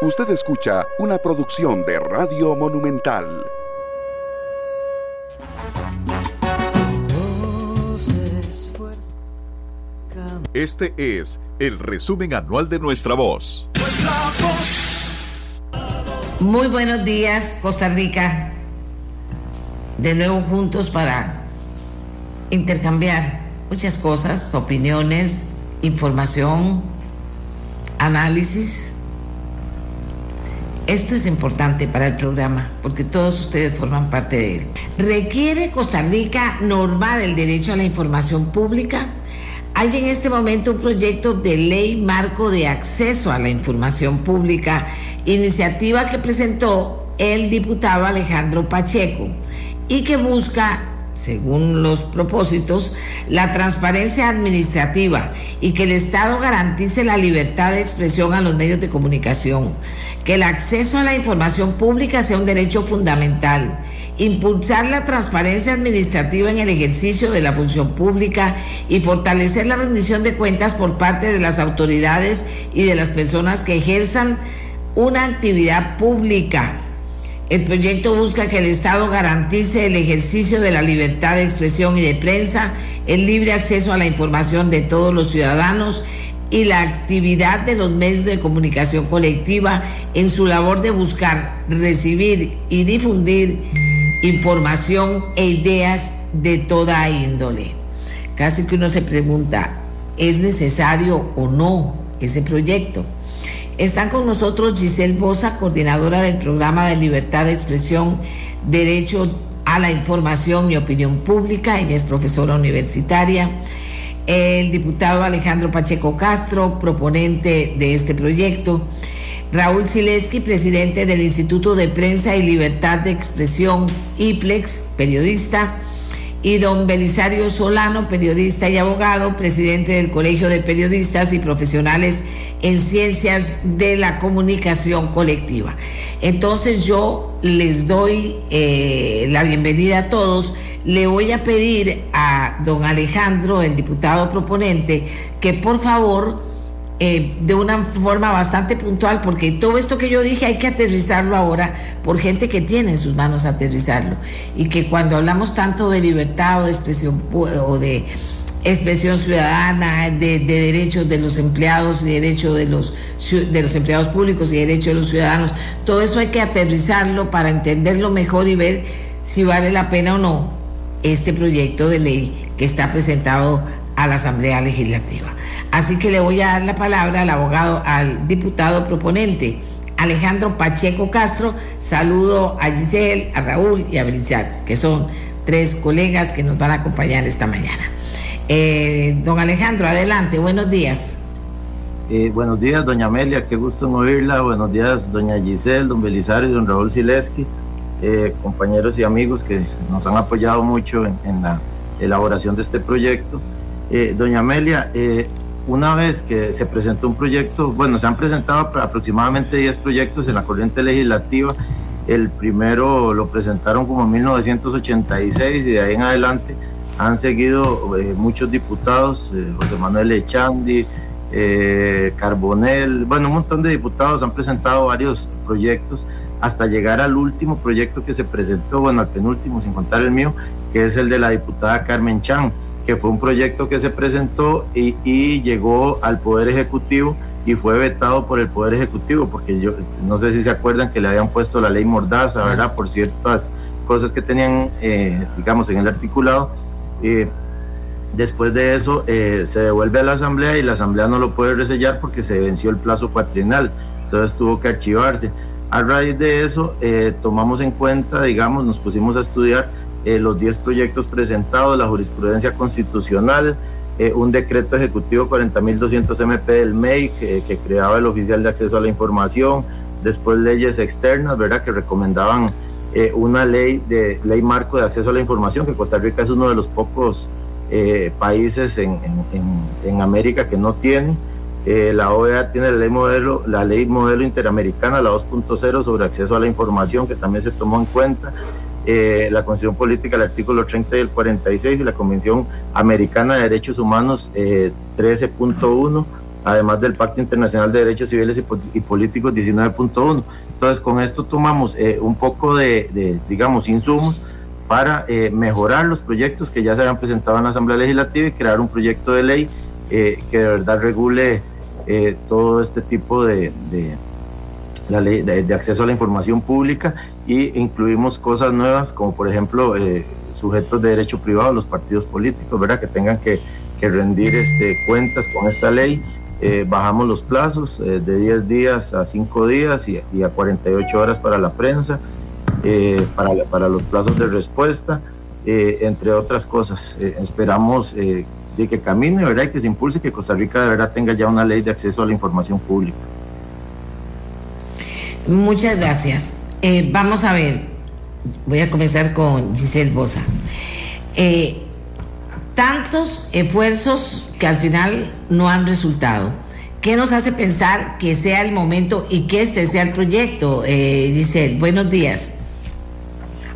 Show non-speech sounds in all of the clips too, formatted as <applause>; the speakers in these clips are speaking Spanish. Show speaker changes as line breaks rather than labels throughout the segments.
Usted escucha una producción de Radio Monumental.
Este es el resumen anual de nuestra voz.
Muy buenos días, Costa Rica. De nuevo juntos para intercambiar muchas cosas, opiniones, información, análisis esto es importante para el programa porque todos ustedes forman parte de él. ¿Requiere Costa Rica normar el derecho a la información pública? Hay en este momento un proyecto de ley marco de acceso a la información pública, iniciativa que presentó el diputado Alejandro Pacheco y que busca según los propósitos, la transparencia administrativa y que el Estado garantice la libertad de expresión a los medios de comunicación, que el acceso a la información pública sea un derecho fundamental, impulsar la transparencia administrativa en el ejercicio de la función pública y fortalecer la rendición de cuentas por parte de las autoridades y de las personas que ejerzan una actividad pública. El proyecto busca que el Estado garantice el ejercicio de la libertad de expresión y de prensa, el libre acceso a la información de todos los ciudadanos y la actividad de los medios de comunicación colectiva en su labor de buscar, recibir y difundir información e ideas de toda índole. Casi que uno se pregunta, ¿es necesario o no ese proyecto? Están con nosotros Giselle Bosa, coordinadora del programa de libertad de expresión, derecho a la información y opinión pública, ella es profesora universitaria. El diputado Alejandro Pacheco Castro, proponente de este proyecto. Raúl Sileski, presidente del Instituto de Prensa y Libertad de Expresión, IPLEX, periodista y don Belisario Solano, periodista y abogado, presidente del Colegio de Periodistas y Profesionales en Ciencias de la Comunicación Colectiva. Entonces yo les doy eh, la bienvenida a todos. Le voy a pedir a don Alejandro, el diputado proponente, que por favor eh, de una forma bastante puntual, porque todo esto que yo dije hay que aterrizarlo ahora por gente que tiene en sus manos aterrizarlo. Y que cuando hablamos tanto de libertad o de expresión o de expresión ciudadana, de, derechos de los empleados y derechos de los, de los empleados públicos y derechos de los ciudadanos, todo eso hay que aterrizarlo para entenderlo mejor y ver si vale la pena o no este proyecto de ley que está presentado a la Asamblea Legislativa. Así que le voy a dar la palabra al abogado, al diputado proponente, Alejandro Pacheco Castro. Saludo a Giselle, a Raúl y a Belisario, que son tres colegas que nos van a acompañar esta mañana. Eh, don Alejandro, adelante, buenos días.
Eh, buenos días, doña Amelia, qué gusto oírla. Buenos días, doña Giselle, don Belisario y don Raúl Sileski, eh, compañeros y amigos que nos han apoyado mucho en, la elaboración de este proyecto. Doña Amelia, una vez que se presentó un proyecto, bueno, se han presentado aproximadamente 10 proyectos en la corriente legislativa. El primero lo presentaron como en 1986 y de ahí en adelante han seguido eh, muchos diputados, eh, José Manuel Echandi, eh, Carbonel, bueno, un montón de diputados han presentado varios proyectos hasta llegar al último proyecto que se presentó, bueno, al penúltimo, sin contar el mío, que es el de la diputada Carmen Chan que fue un proyecto que se presentó y, llegó al Poder Ejecutivo y fue vetado por el Poder Ejecutivo, porque yo no sé si se acuerdan que le habían puesto la ley Mordaza, ¿verdad? Por ciertas cosas que tenían, eh, digamos, en el articulado. Eh, después de eso eh, se devuelve a la Asamblea y la Asamblea no lo puede resellar porque se venció el plazo cuatrinal, entonces tuvo que archivarse. A raíz de eso tomamos en cuenta, digamos, nos pusimos a estudiar eh, los 10 proyectos presentados, la jurisprudencia constitucional, eh, un decreto ejecutivo 40.200 MP del MEI que, creaba el oficial de acceso a la información, después leyes externas, ¿verdad? Que recomendaban eh, una ley de ley marco de acceso a la información, que Costa Rica es uno de los pocos países en, en, América que no tiene. la OEA tiene la ley modelo, la ley modelo interamericana, la 2.0 sobre acceso a la información, que también se tomó en cuenta. Eh, la Constitución Política, el artículo 30 y el 46 y la Convención Americana de Derechos Humanos 13.1, eh, además del Pacto Internacional de Derechos Civiles y, Políticos 19.1. Entonces, con esto tomamos eh, un poco de, digamos, insumos para eh, mejorar los proyectos que ya se habían presentado en la Asamblea Legislativa y crear un proyecto de ley que de verdad regule todo este tipo de, la ley de, acceso a la información pública y incluimos cosas nuevas como por ejemplo sujetos de derecho privado, los partidos políticos, ¿verdad? Que tengan que, rendir este, cuentas con esta ley. Eh, bajamos los plazos eh, de 10 días a 5 días y, a 48 horas para la prensa, eh, para, para, los plazos de respuesta, entre otras cosas. esperamos de que camine, ¿verdad? Y que se impulse, que Costa Rica de verdad tenga ya una ley de acceso a la información pública.
Muchas gracias. vamos a ver, voy a comenzar con Giselle Bosa. Eh, tantos esfuerzos que al final no han resultado. ¿Qué nos hace pensar que sea el momento y que este sea el proyecto? Eh, Giselle, buenos días.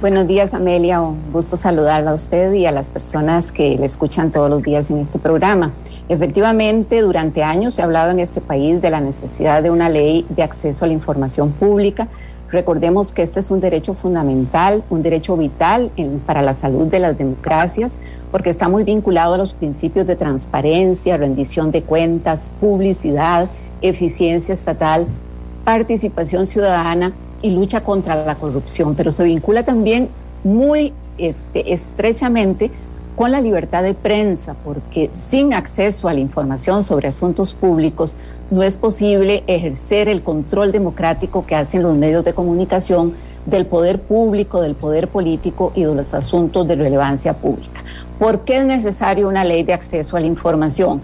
Buenos días, Amelia. Un gusto saludarla a usted y a las personas que le escuchan todos los días en este programa. Efectivamente, durante años se ha hablado en este país de la necesidad de una ley de acceso a la información pública Recordemos que este es un derecho fundamental, un derecho vital para la salud de las democracias, porque está muy vinculado a los principios de transparencia, rendición de cuentas, publicidad, eficiencia estatal, participación ciudadana y lucha contra la corrupción, pero se vincula también muy este, estrechamente con la libertad de prensa, porque sin acceso a la información sobre asuntos públicos no es posible ejercer el control democrático que hacen los medios de comunicación del poder público, del poder político y de los asuntos de relevancia pública. ¿Por qué es necesario una ley de acceso a la información?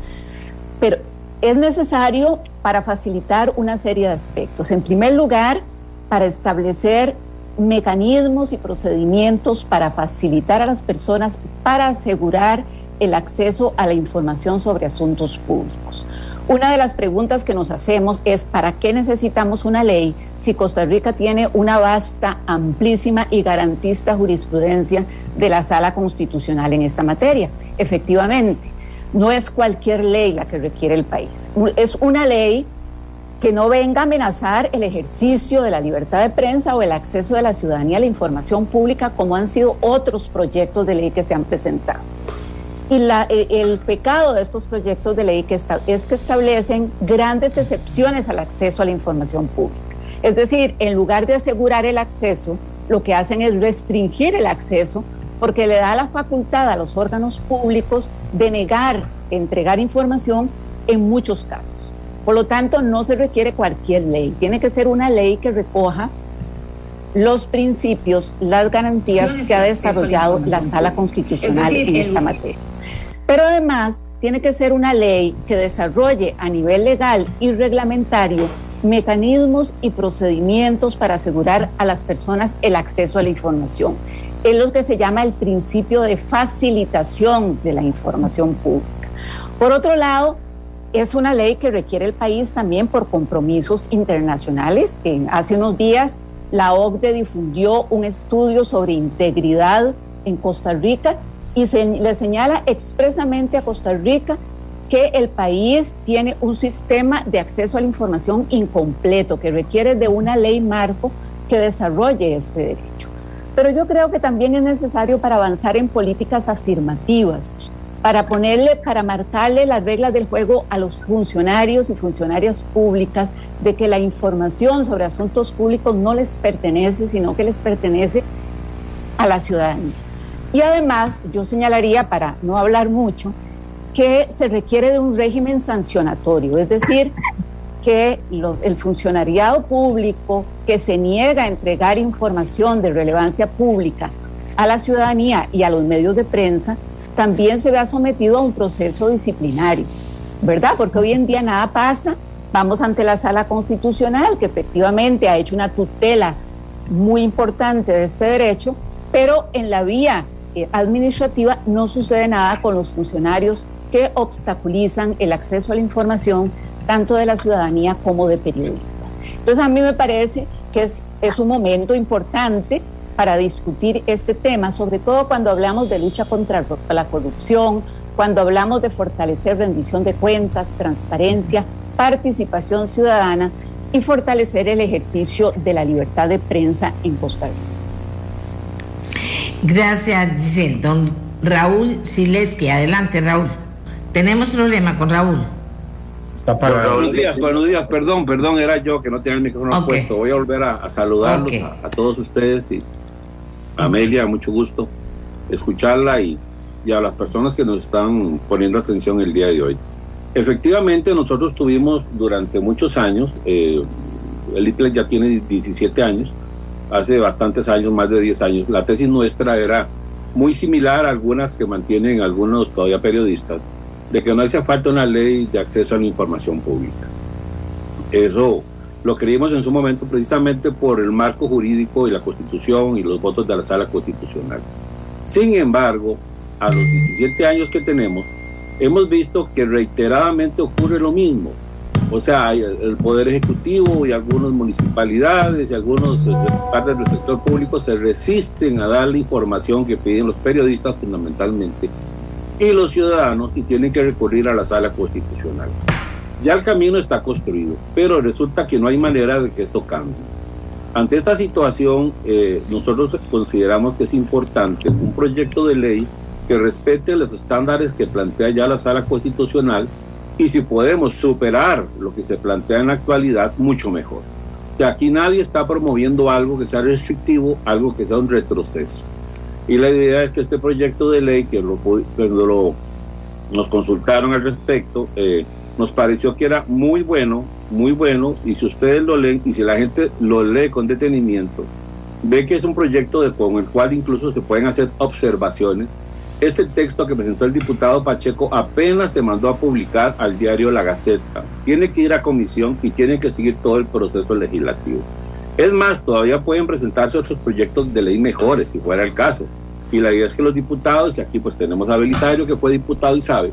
Pero es necesario para facilitar una serie de aspectos. En primer lugar, para establecer mecanismos y procedimientos para facilitar a las personas, para asegurar el acceso a la información sobre asuntos públicos. Una de las preguntas que nos hacemos es, ¿para qué necesitamos una ley si Costa Rica tiene una vasta, amplísima y garantista jurisprudencia de la sala constitucional en esta materia? Efectivamente, no es cualquier ley la que requiere el país. Es una ley que no venga a amenazar el ejercicio de la libertad de prensa o el acceso de la ciudadanía a la información pública como han sido otros proyectos de ley que se han presentado. Y la, el, pecado de estos proyectos de ley es que establecen grandes excepciones al acceso a la información pública. Es decir, en lugar de asegurar el acceso, lo que hacen es restringir el acceso porque le da la facultad a los órganos públicos de negar, entregar información en muchos casos. Por lo tanto, no se requiere cualquier ley, tiene que ser una ley que recoja los principios, las garantías que ha desarrollado la Sala Constitucional en esta materia. Pero además tiene que ser una ley que desarrolle a nivel legal y reglamentario mecanismos y procedimientos para asegurar a las personas el acceso a la información. Es lo que se llama el principio de facilitación de la información pública. Por otro lado, es una ley que requiere el país también por compromisos internacionales. hace unos días la OCDE difundió un estudio sobre integridad en Costa Rica y se, le señala expresamente a Costa Rica que el país tiene un sistema de acceso a la información incompleto, que requiere de una ley marco que desarrolle este derecho. Pero yo creo que también es necesario para avanzar en políticas afirmativas, para ponerle, para marcarle las reglas del juego a los funcionarios y funcionarias públicas de que la información sobre asuntos públicos no les pertenece, sino que les pertenece a la ciudadanía. Y además, yo señalaría, para no hablar mucho, que se requiere de un régimen sancionatorio, es decir, que el funcionariado público que se niega a entregar información de relevancia pública a la ciudadanía y a los medios de prensa también se vea sometido a un proceso disciplinario, ¿verdad? Porque hoy en día nada pasa, vamos ante la sala constitucional que efectivamente ha hecho una tutela muy importante de este derecho, pero en la vía eh, administrativa no sucede nada con los funcionarios que obstaculizan el acceso a la información tanto de la ciudadanía como de periodistas. Entonces a mí me parece que es, es un momento importante para discutir este tema, sobre todo cuando hablamos de lucha contra la corrupción, cuando hablamos de fortalecer rendición de cuentas, transparencia, participación ciudadana y fortalecer el ejercicio de la libertad de prensa en Costa Rica.
Gracias, Giselle. Don Raúl Sileski, adelante, Raúl. Tenemos problema con Raúl.
Está para buenos días, buenos días, perdón, perdón, era yo que no tenía el micrófono puesto. Voy a volver a, saludarlos a, todos ustedes y a Amelia, mucho gusto escucharla y, a las personas que nos están poniendo atención el día de hoy. Efectivamente, nosotros tuvimos durante muchos años, eh, el IPLEX ya tiene 17 años, hace bastantes años, más de 10 años, la tesis nuestra era muy similar a algunas que mantienen algunos todavía periodistas, de que no hace falta una ley de acceso a la información pública. Eso lo creímos en su momento precisamente por el marco jurídico y la constitución y los votos de la sala constitucional. Sin embargo, a los 17 años que tenemos, hemos visto que reiteradamente ocurre lo mismo. O sea, el Poder Ejecutivo y algunas municipalidades y algunos eh, partes del sector público se resisten a dar la información que piden los periodistas fundamentalmente y los ciudadanos y tienen que recurrir a la sala constitucional. Ya el camino está construido, pero resulta que no hay manera de que esto cambie. Ante esta situación, eh, nosotros consideramos que es importante un proyecto de ley que respete los estándares que plantea ya la sala constitucional y si podemos superar lo que se plantea en la actualidad, mucho mejor. O sea, aquí nadie está promoviendo algo que sea restrictivo, algo que sea un retroceso. Y la idea es que este proyecto de ley, que lo, cuando lo, nos consultaron al respecto, eh, nos pareció que era muy bueno, muy bueno, y si ustedes lo leen y si la gente lo lee con detenimiento, ve que es un proyecto con el cual incluso se pueden hacer observaciones este texto que presentó el diputado Pacheco apenas se mandó a publicar al diario La Gaceta. Tiene que ir a comisión y tiene que seguir todo el proceso legislativo. Es más, todavía pueden presentarse otros proyectos de ley mejores, si fuera el caso. Y la idea es que los diputados, y aquí pues tenemos a Belisario que fue diputado y sabe,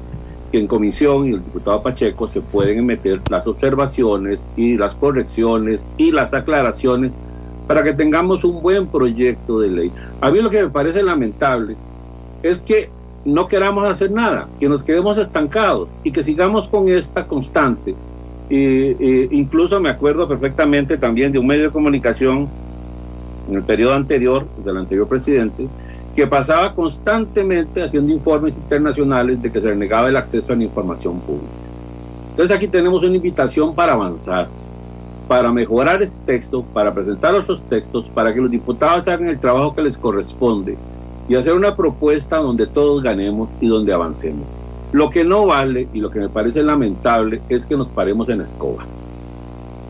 que en comisión y el diputado Pacheco se pueden meter las observaciones y las correcciones y las aclaraciones para que tengamos un buen proyecto de ley. A mí lo que me parece lamentable es que no queramos hacer nada, que nos quedemos estancados y que sigamos con esta constante. Incluso me acuerdo perfectamente también de un medio de comunicación en el periodo anterior, del anterior presidente, que pasaba constantemente haciendo informes internacionales de que se negaba el acceso a la información pública. Entonces aquí tenemos una invitación para avanzar, para mejorar este texto, para presentar otros textos, para que los diputados hagan el trabajo que les corresponde y hacer una propuesta donde todos ganemos y donde avancemos. Lo que no vale y lo que me parece lamentable es que nos paremos en escoba.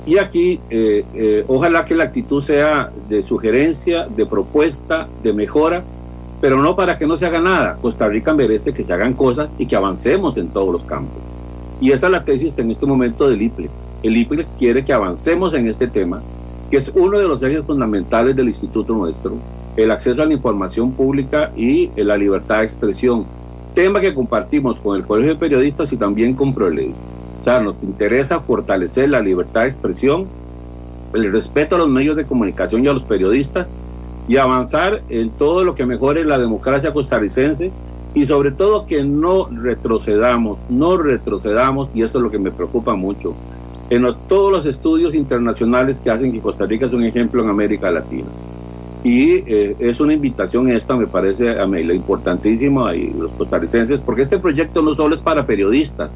Y aquí, eh, eh, ojalá que la actitud sea de sugerencia, de propuesta, de mejora, pero no para que no se haga nada. Costa Rica merece que se hagan cosas y que avancemos en todos los campos. Y esa es la tesis en este momento del IPLEX. El IPLEX quiere que avancemos en este tema, que es uno de los ejes fundamentales del instituto nuestro, el acceso a la información pública y la libertad de expresión, tema que compartimos con el Colegio de Periodistas y también con ProLey. O sea, nos interesa fortalecer la libertad de expresión, el respeto a los medios de comunicación y a los periodistas y avanzar en todo lo que mejore la democracia costarricense y sobre todo que no retrocedamos, no retrocedamos, y esto es lo que me preocupa mucho, en todos los estudios internacionales que hacen que Costa Rica es un ejemplo en América Latina. Y eh, es una invitación esta, me parece a mí, importantísima y los costarricenses, porque este proyecto no solo es para periodistas,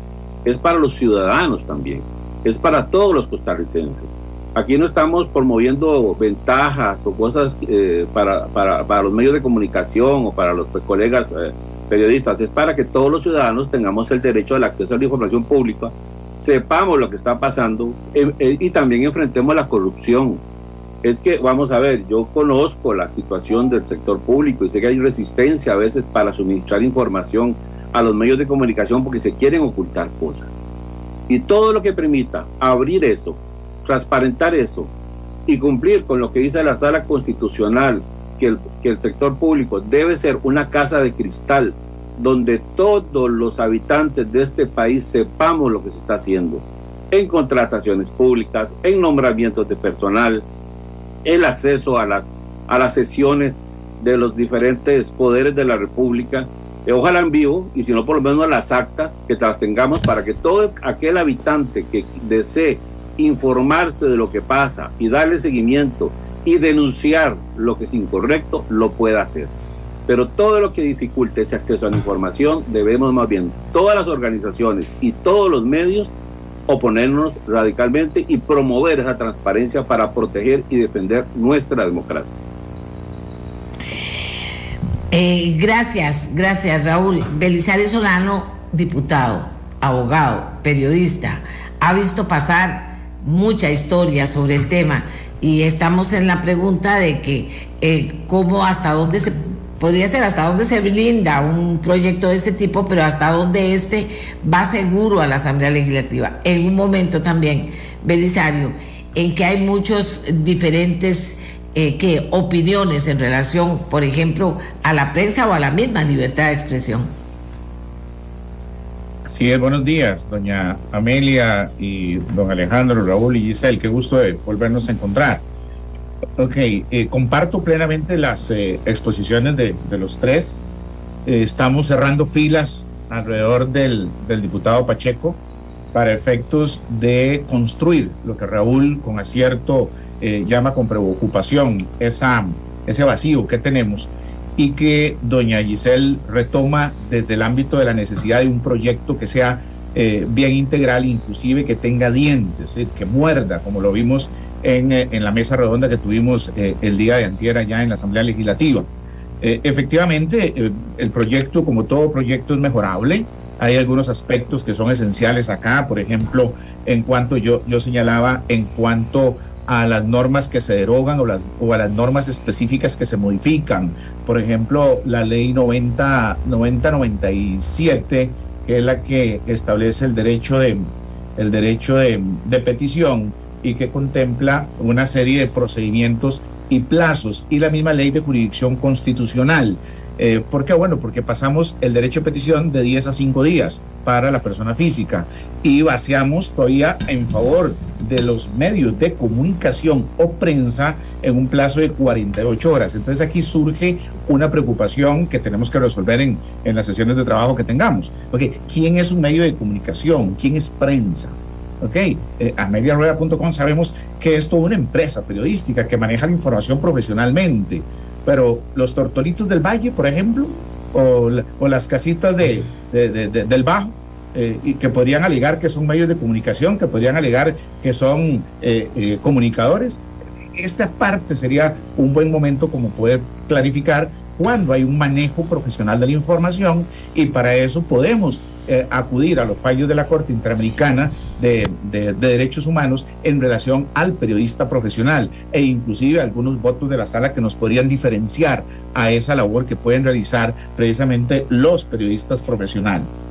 es para los ciudadanos también, es para todos los costarricenses. Aquí no estamos promoviendo ventajas o cosas eh, para, para, para, los medios de comunicación o para los colegas eh, periodistas, es para que todos los ciudadanos tengamos el derecho al acceso a la información pública, sepamos lo que está pasando y también enfrentemos la corrupción es que, vamos a ver, yo conozco la situación del sector público y sé que hay resistencia a veces para suministrar información a los medios de comunicación porque se quieren ocultar cosas. Y todo lo que permita abrir eso, transparentar eso y cumplir con lo que dice la sala constitucional, que el, que el sector público debe ser una casa de cristal donde todos los habitantes de este país sepamos lo que se está haciendo en contrataciones públicas, en nombramientos de personal, el acceso a las, a las sesiones de los diferentes poderes de la República, eh, ojalá en vivo, y si no por lo menos las actas, que las tengamos para que todo aquel habitante que desee informarse de lo que pasa y darle seguimiento y denunciar lo que es incorrecto, lo pueda hacer. Pero todo lo que dificulte ese acceso a la información, debemos más bien todas las organizaciones y todos los medios oponernos radicalmente y promover esa transparencia para proteger y defender nuestra democracia.
Eh, gracias, gracias Raúl. Belisario Solano, diputado, abogado, periodista, ha visto pasar mucha historia sobre el tema y estamos en la pregunta de que eh, cómo hasta dónde se podría ser hasta dónde se blinda un proyecto de este tipo, pero hasta dónde este va seguro a la Asamblea Legislativa. En un momento también, Belisario, en que hay muchos diferentes eh, opiniones en relación, por ejemplo, a la prensa o a la misma libertad de expresión.
Así es, buenos días, doña Amelia y don Alejandro, Raúl y Giselle, qué gusto de volvernos a encontrar. Ok, eh, comparto plenamente las eh, exposiciones de, los tres. Eh, estamos cerrando filas alrededor del, del, diputado Pacheco para efectos de construir lo que Raúl con acierto llama con preocupación, esa, ese vacío que tenemos y que doña Giselle retoma desde el ámbito de la necesidad de un proyecto que sea bien integral, inclusive que tenga dientes, que muerda, como lo vimos eh, en, la mesa redonda que tuvimos eh, el día de antier allá en la Asamblea Legislativa. Eh, efectivamente, el proyecto, como todo proyecto, es mejorable. Hay algunos aspectos que son esenciales acá, por ejemplo, en cuanto yo, yo señalaba, en cuanto a las normas que se derogan o, las, o a las normas específicas que se modifican. Por ejemplo, la ley 90, 9097, que es la que establece el derecho de, el derecho de, de petición y que contempla una serie de procedimientos y plazos y la misma ley de jurisdicción constitucional. Eh, ¿Por qué? Bueno, porque pasamos el derecho a petición de 10 a 5 días para la persona física y vaciamos todavía en favor de los medios de comunicación o prensa en un plazo de 48 horas. Entonces aquí surge una preocupación que tenemos que resolver en, en las sesiones de trabajo que tengamos. Porque ¿quién es un medio de comunicación? ¿Quién es prensa? Ok, eh, a mediarueda.com sabemos que es toda una empresa periodística que maneja la información profesionalmente, pero los tortolitos del valle, por ejemplo, o, las casitas de, del bajo, eh, y que podrían alegar que son medios de comunicación, que podrían alegar que son eh, comunicadores. Esta parte sería un buen momento como poder clarificar cuando hay un manejo profesional de la información y para eso podemos eh, acudir a los fallos de la Corte Interamericana de, Derechos Humanos en relación al periodista profesional e inclusive algunos votos de la sala que nos podrían diferenciar a esa labor que pueden realizar precisamente los periodistas profesionales.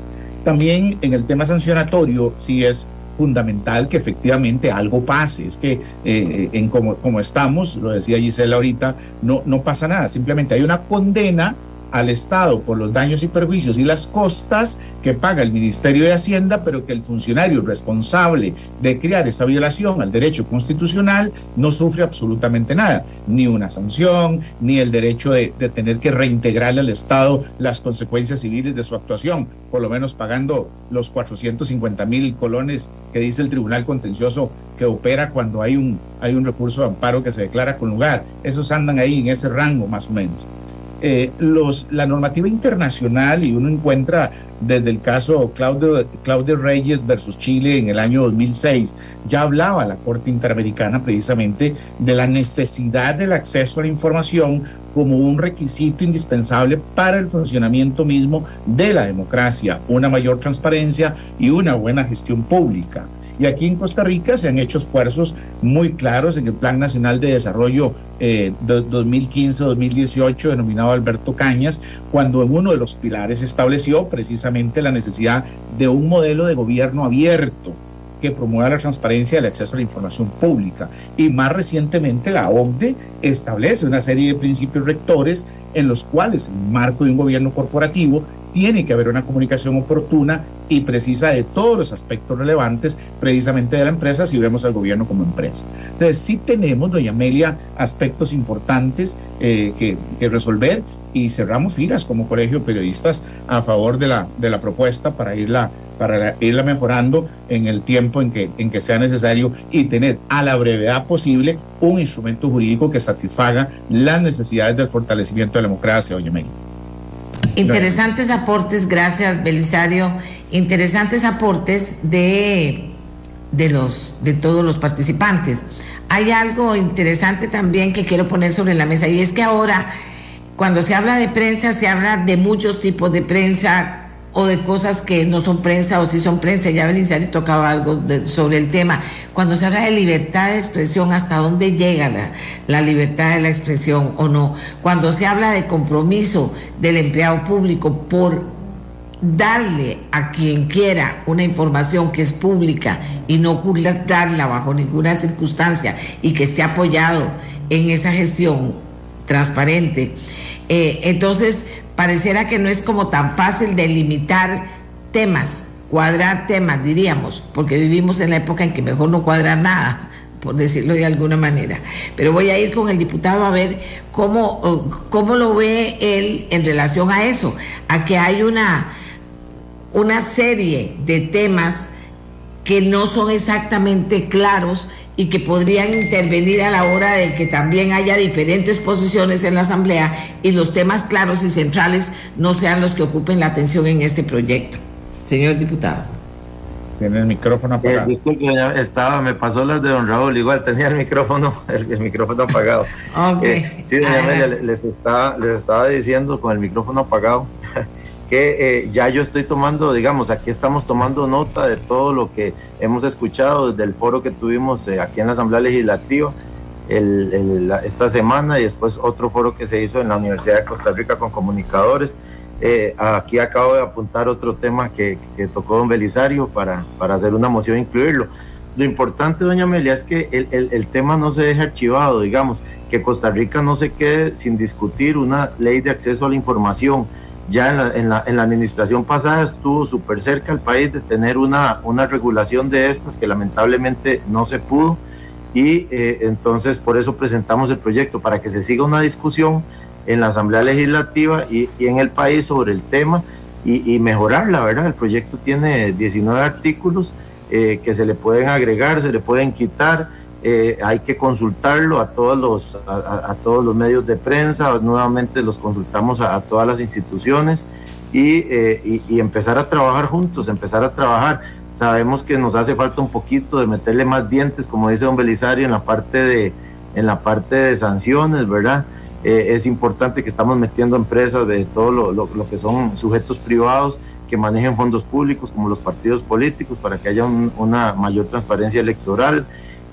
También en el tema sancionatorio, sí es fundamental que efectivamente algo pase. Es que eh, en como, como estamos, lo decía Gisela ahorita, no, no pasa nada. Simplemente hay una condena al Estado por los daños y perjuicios y las costas que paga el Ministerio de Hacienda, pero que el funcionario responsable de crear esa violación al derecho constitucional no sufre absolutamente nada, ni una sanción, ni el derecho de, tener que reintegrarle al Estado las consecuencias civiles de su actuación, por lo menos pagando los 450 mil colones que dice el Tribunal Contencioso que opera cuando hay un, hay un recurso de amparo que se declara con lugar. Esos andan ahí en ese rango más o menos. Eh, los, la normativa internacional y uno encuentra desde el caso Claudio, Claudio Reyes versus Chile en el año 2006, ya hablaba la Corte Interamericana precisamente de la necesidad del acceso a la información como un requisito indispensable para el funcionamiento mismo de la democracia, una mayor transparencia y una buena gestión pública. Y aquí en Costa Rica se han hecho esfuerzos muy claros en el Plan Nacional de Desarrollo eh, 2015-2018, denominado Alberto Cañas, cuando en uno de los pilares estableció precisamente la necesidad de un modelo de gobierno abierto que promueva la transparencia y el acceso a la información pública. Y más recientemente la OCDE establece una serie de principios rectores en los cuales, en el marco de un gobierno corporativo, tiene que haber una comunicación oportuna y precisa de todos los aspectos relevantes precisamente de la empresa si vemos al gobierno como empresa. Entonces sí tenemos, doña Amelia, aspectos importantes eh, que, resolver y cerramos filas como colegio de periodistas a favor de la, de la propuesta para irla, para irla mejorando en el tiempo en que, en que sea necesario y tener a la brevedad posible un instrumento jurídico que satisfaga las necesidades del fortalecimiento de la democracia, doña Meli.
Interesantes aportes, gracias Belisario. Interesantes aportes de, de, los, de todos los participantes. Hay algo interesante también que quiero poner sobre la mesa y es que ahora cuando se habla de prensa se habla de muchos tipos de prensa o de cosas que no son prensa o si son prensa. Ya Belisario tocaba algo sobre el tema. Cuando se habla de libertad de expresión, ¿hasta dónde llega la, la, libertad de la expresión o no? Cuando se habla de compromiso del empleado público por darle a quien quiera una información que es pública y no ocultarla bajo ninguna circunstancia y que esté apoyado en esa gestión transparente. Eh, entonces, pareciera que no es como tan fácil delimitar temas, cuadrar temas, diríamos, porque vivimos en la época en que mejor no cuadrar nada, por decirlo de alguna manera. Pero voy a ir con el diputado a ver cómo, cómo lo ve él en relación a eso, a que hay una una serie de temas que no son exactamente claros y que podrían intervenir a la hora de que también haya diferentes posiciones en la Asamblea y los temas claros y centrales no sean los que ocupen la atención en este proyecto. Señor diputado.
Tiene el micrófono eh, apagado.
disculpe, estaba, me pasó las de don Raúl, igual tenía el micrófono, <laughs> el, micrófono apagado.
Okay.
Eh, sí, doña les estaba, les estaba diciendo con el micrófono apagado <laughs> que eh, ya yo estoy tomando, digamos, aquí estamos tomando nota de todo lo que hemos escuchado desde el foro que tuvimos eh, aquí en la Asamblea Legislativa esta semana y después otro foro que se hizo en la Universidad de Costa Rica con comunicadores. Eh, aquí acabo de apuntar otro tema que, tocó don Belisario para, para hacer una moción e incluirlo. Lo importante, doña Amelia, es que el, el, el tema no se deje archivado, digamos, que Costa Rica no se quede sin discutir una ley de acceso a la información ya en la, en la, administración pasada estuvo súper cerca el país de tener una, una regulación de estas que lamentablemente no se pudo y eh, entonces por eso presentamos el proyecto para que se siga una discusión en la Asamblea Legislativa y, en el país sobre el tema y, y, mejorarla, ¿verdad? El proyecto tiene 19 artículos eh, que se le pueden agregar, se le pueden quitar eh, hay que consultarlo a todos los a, todos los medios de prensa nuevamente los consultamos a, todas las instituciones eh, y, empezar a trabajar juntos empezar a trabajar. Sabemos que nos hace falta un poquito de meterle más dientes como dice don Belisario en la parte de en la parte de sanciones verdad eh, es importante que estamos metiendo empresas de todo lo, lo, que son sujetos privados que manejen fondos públicos como los partidos políticos para que haya una mayor transparencia electoral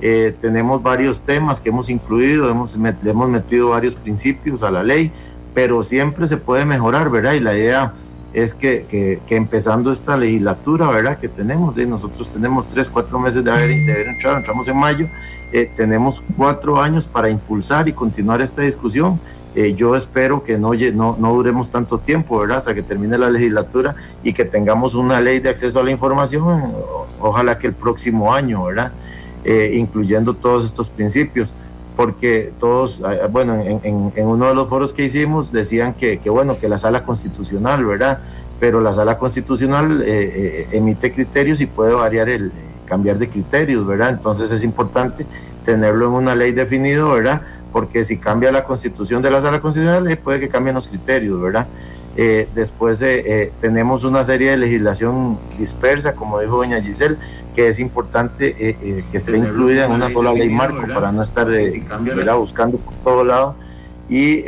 eh, tenemos varios temas que hemos incluido, hemos, hemos metido varios principios a la ley, pero siempre se puede mejorar, ¿verdad? Y la idea es que, que, empezando esta legislatura, ¿verdad? Que tenemos, ¿eh? nosotros tenemos tres, cuatro meses de haber, de haber entrado, entramos en mayo, eh, tenemos cuatro años para impulsar y continuar esta discusión. yo espero que no, no, no duremos tanto tiempo, ¿verdad? Hasta que termine la legislatura y que tengamos una ley de acceso a la información, ojalá que el próximo año, ¿verdad? Eh, incluyendo todos estos principios, porque todos, eh, bueno, en, uno de los foros que hicimos decían que, bueno, que la sala constitucional, ¿verdad? Pero la sala constitucional eh, emite criterios y puede variar el, cambiar de criterios, ¿verdad? Entonces es importante tenerlo en una ley definido, ¿verdad? Porque si cambia la constitución de la sala constitucional, puede que cambien los criterios, ¿verdad? Después tenemos una serie de legislación dispersa, como dijo doña Giselle, que es importante eh, eh, que esté incluida en una sola ley marco para no estar eh, buscando por todo lado. Y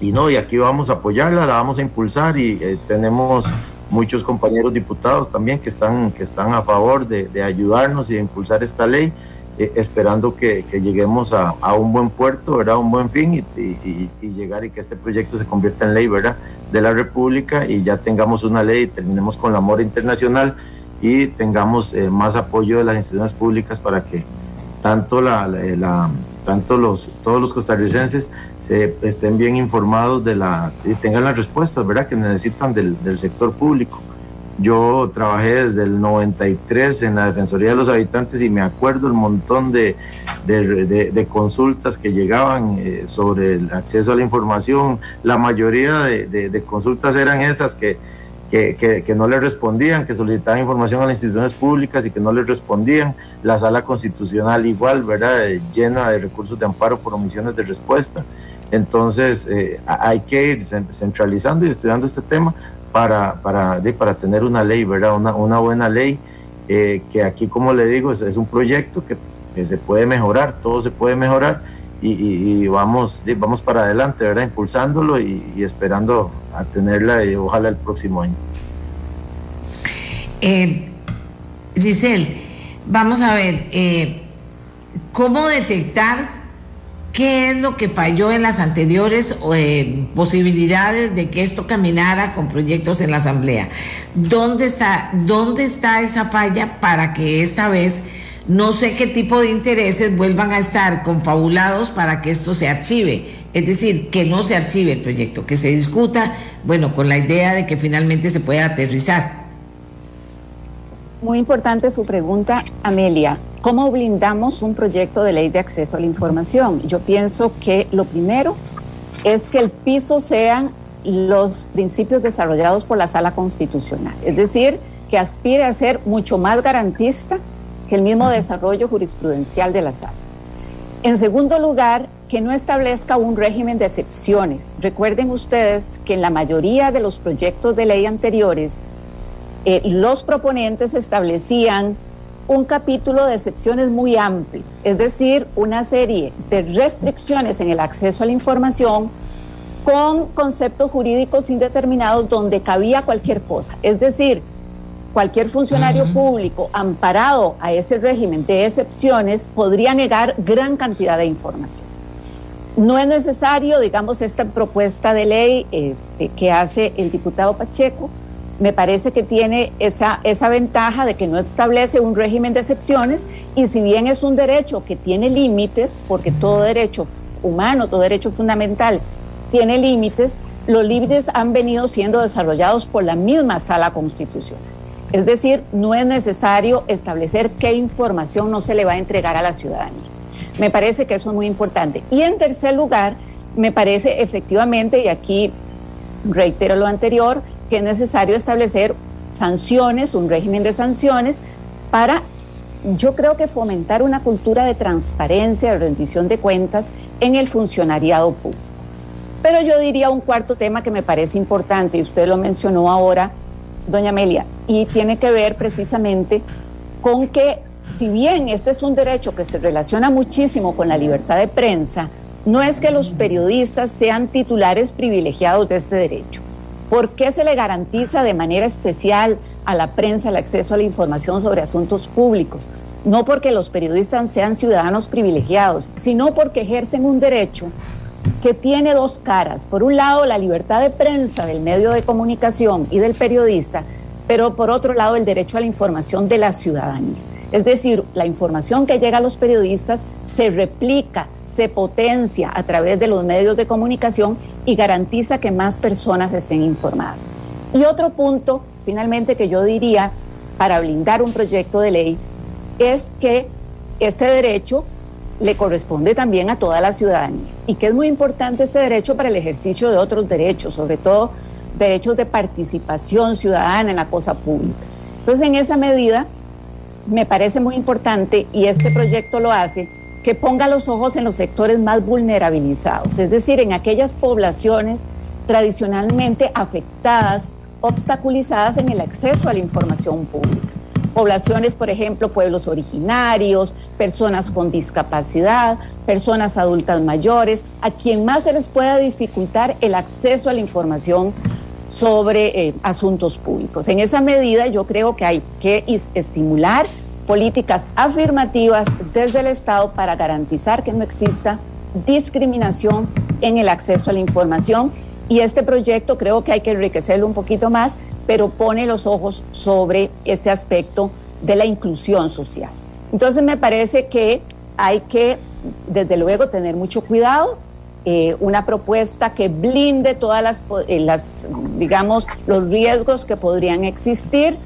y no y aquí vamos a apoyarla la vamos a impulsar y tenemos muchos compañeros diputados también que están que están a favor de, ayudarnos y de impulsar esta ley esperando que, lleguemos a, un buen puerto, ¿verdad? un buen fin y, llegar y que este proyecto se convierta en ley ¿verdad? de la República y ya tengamos una ley y terminemos con la mora internacional y tengamos eh, más apoyo de las instituciones públicas para que tanto la, la, tanto los todos los costarricenses se estén bien informados de la y tengan las respuestas verdad que necesitan del sector público yo trabajé desde el 93 en la Defensoría de los Habitantes y me acuerdo el montón de, consultas que llegaban eh, sobre el acceso a la información. La mayoría de, consultas eran esas que, no le respondían, que solicitaban información a las instituciones públicas y que no les respondían. La sala constitucional igual, ¿verdad? llena de recursos de amparo por omisiones de respuesta. Entonces eh, hay que ir centralizando y estudiando este tema para, para, para tener una ley, ¿verdad? Una, una buena ley, eh, que aquí, como le digo, es, un proyecto que, se puede mejorar, todo se puede mejorar y, vamos, vamos para adelante, ¿verdad? Impulsándolo y, esperando a tenerla y ojalá el próximo año.
Eh, Giselle, vamos a ver, eh, ¿cómo detectar ¿Qué es lo que falló en las anteriores eh, posibilidades de que esto caminara con proyectos en la Asamblea? ¿Dónde está, ¿Dónde está esa falla para que esta vez no sé qué tipo de intereses vuelvan a estar confabulados para que esto se archive? Es decir, que no se archive el proyecto, que se discuta, bueno, con la idea de que finalmente se pueda aterrizar.
Muy importante su pregunta, Amelia. ¿Cómo blindamos un proyecto de ley de acceso a la información? Yo pienso que lo primero es que el piso sean los principios desarrollados por la Sala Constitucional, es decir, que aspire a ser mucho más garantista que el mismo desarrollo jurisprudencial de la Sala. En segundo lugar, que no establezca un régimen de excepciones. Recuerden ustedes que en la mayoría de los proyectos de ley anteriores, eh, los proponentes establecían un capítulo de excepciones muy amplio, es decir, una serie de restricciones en el acceso a la información con conceptos jurídicos indeterminados donde cabía cualquier cosa. Es decir, cualquier funcionario público amparado a ese régimen de excepciones podría negar gran cantidad de información. No es necesario, digamos, esta propuesta de ley este, que hace el diputado Pacheco, me parece que tiene esa, esa ventaja de que no establece un régimen de excepciones y si bien es un derecho que tiene límites, porque todo derecho humano, todo derecho fundamental tiene límites, los límites han venido siendo desarrollados por la misma sala constitucional. Es decir, no es necesario establecer qué información no se le va a entregar a la ciudadanía. Me parece que eso es muy importante. Y en tercer lugar, me parece efectivamente, y aquí reitero lo anterior, que es necesario establecer sanciones, un régimen de sanciones para, yo creo que fomentar una cultura de transparencia, de rendición de cuentas en el funcionariado público. Pero yo diría un cuarto tema que me parece importante, y usted lo mencionó ahora, doña Amelia, y tiene que ver precisamente con que si bien este es un derecho que se relaciona muchísimo con la libertad de prensa, no es que los periodistas sean titulares privilegiados de este derecho. ¿Por qué se le garantiza de manera especial a la prensa el acceso a la información sobre asuntos públicos? No porque los periodistas sean ciudadanos privilegiados, sino porque ejercen un derecho que tiene dos caras. Por un lado, la libertad de prensa del medio de comunicación y del periodista, pero por otro lado, el derecho a la información de la ciudadanía. Es decir, la información que llega a los periodistas se replica, se potencia a través de los medios de comunicación y garantiza que más personas estén informadas. Y otro punto, finalmente, que yo diría para blindar un proyecto de ley es que este derecho le corresponde también a toda la ciudadanía y que es muy importante este derecho para el ejercicio de otros derechos, sobre todo derechos de participación ciudadana en la cosa pública. Entonces, en esa medida, me parece muy importante, y este proyecto lo hace, que ponga los ojos en los sectores más vulnerabilizados, es decir, en aquellas poblaciones tradicionalmente afectadas, obstaculizadas en el acceso a la información pública. Poblaciones, por ejemplo, pueblos originarios, personas con discapacidad, personas adultas mayores, a quien más se les pueda dificultar el acceso a la información sobre eh, asuntos públicos. En esa medida yo creo que hay que estimular políticas afirmativas desde el Estado para garantizar que no exista discriminación en el acceso a la información y este proyecto creo que hay que enriquecerlo un poquito más, pero pone los ojos sobre este aspecto de la inclusión social. Entonces me parece que hay que, desde luego, tener mucho cuidado eh, una propuesta que blinde todas las, eh, las, digamos, los riesgos que podrían existir,